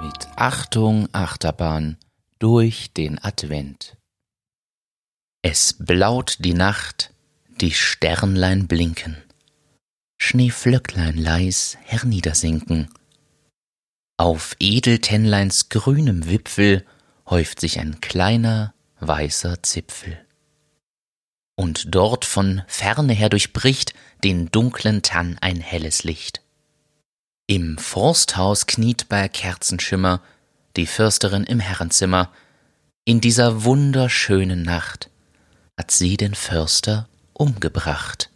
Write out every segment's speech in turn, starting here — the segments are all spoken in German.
Mit Achtung Achterbahn durch den Advent. Es blaut die Nacht, die Sternlein blinken, Schneeflöcklein leis herniedersinken. Auf Edeltennleins grünem Wipfel häuft sich ein kleiner, weißer Zipfel. Und dort von ferne her durchbricht den dunklen Tann ein helles Licht. Im Forsthaus kniet bei Kerzenschimmer die Fürsterin im Herrenzimmer. In dieser wunderschönen Nacht hat sie den Förster umgebracht.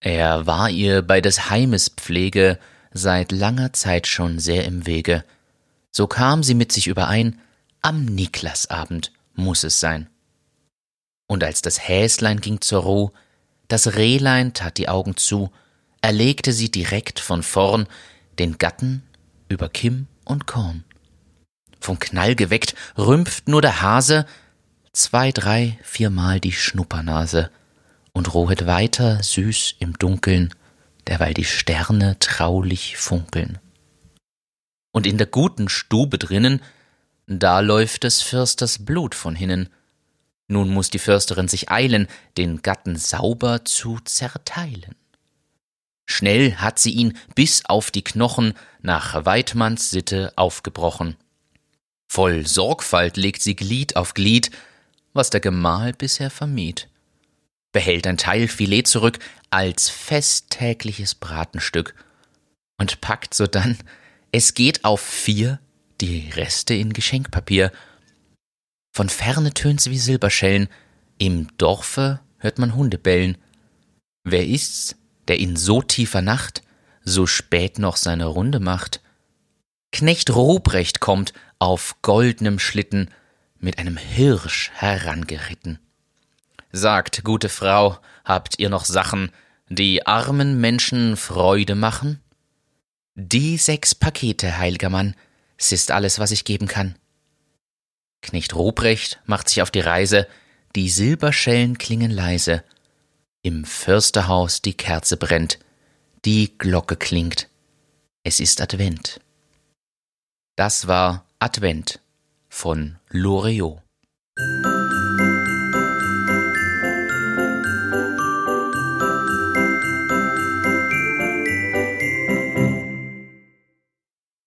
Er war ihr bei des Heimes Pflege seit langer Zeit schon sehr im Wege. So kam sie mit sich überein, am Niklasabend muss es sein. Und als das Häslein ging zur Ruh, das Rehlein tat die Augen zu, erlegte sie direkt von vorn den Gatten über Kimm und Korn. Vom Knall geweckt rümpft nur der Hase zwei, drei, viermal die Schnuppernase und rohet weiter süß im Dunkeln, derweil die Sterne traulich funkeln. Und in der guten Stube drinnen, da läuft des Fürsters Blut von hinnen. Nun muss die Försterin sich eilen, den Gatten sauber zu zerteilen. Schnell hat sie ihn bis auf die Knochen nach Weidmanns Sitte aufgebrochen. Voll Sorgfalt legt sie Glied auf Glied, was der Gemahl bisher vermied behält ein Teil Filet zurück als festtägliches Bratenstück und packt sodann, es geht auf vier, die Reste in Geschenkpapier. Von ferne tönt's wie Silberschellen, im Dorfe hört man Hunde bellen. Wer ist's, der in so tiefer Nacht so spät noch seine Runde macht? Knecht Ruprecht kommt auf goldnem Schlitten mit einem Hirsch herangeritten. Sagt, gute Frau, habt ihr noch Sachen, die armen Menschen Freude machen? Die sechs Pakete, heilger Mann, s ist alles, was ich geben kann. Knecht Ruprecht macht sich auf die Reise, die Silberschellen klingen leise, im Försterhaus die Kerze brennt, die Glocke klingt, es ist Advent. Das war Advent von Loriot.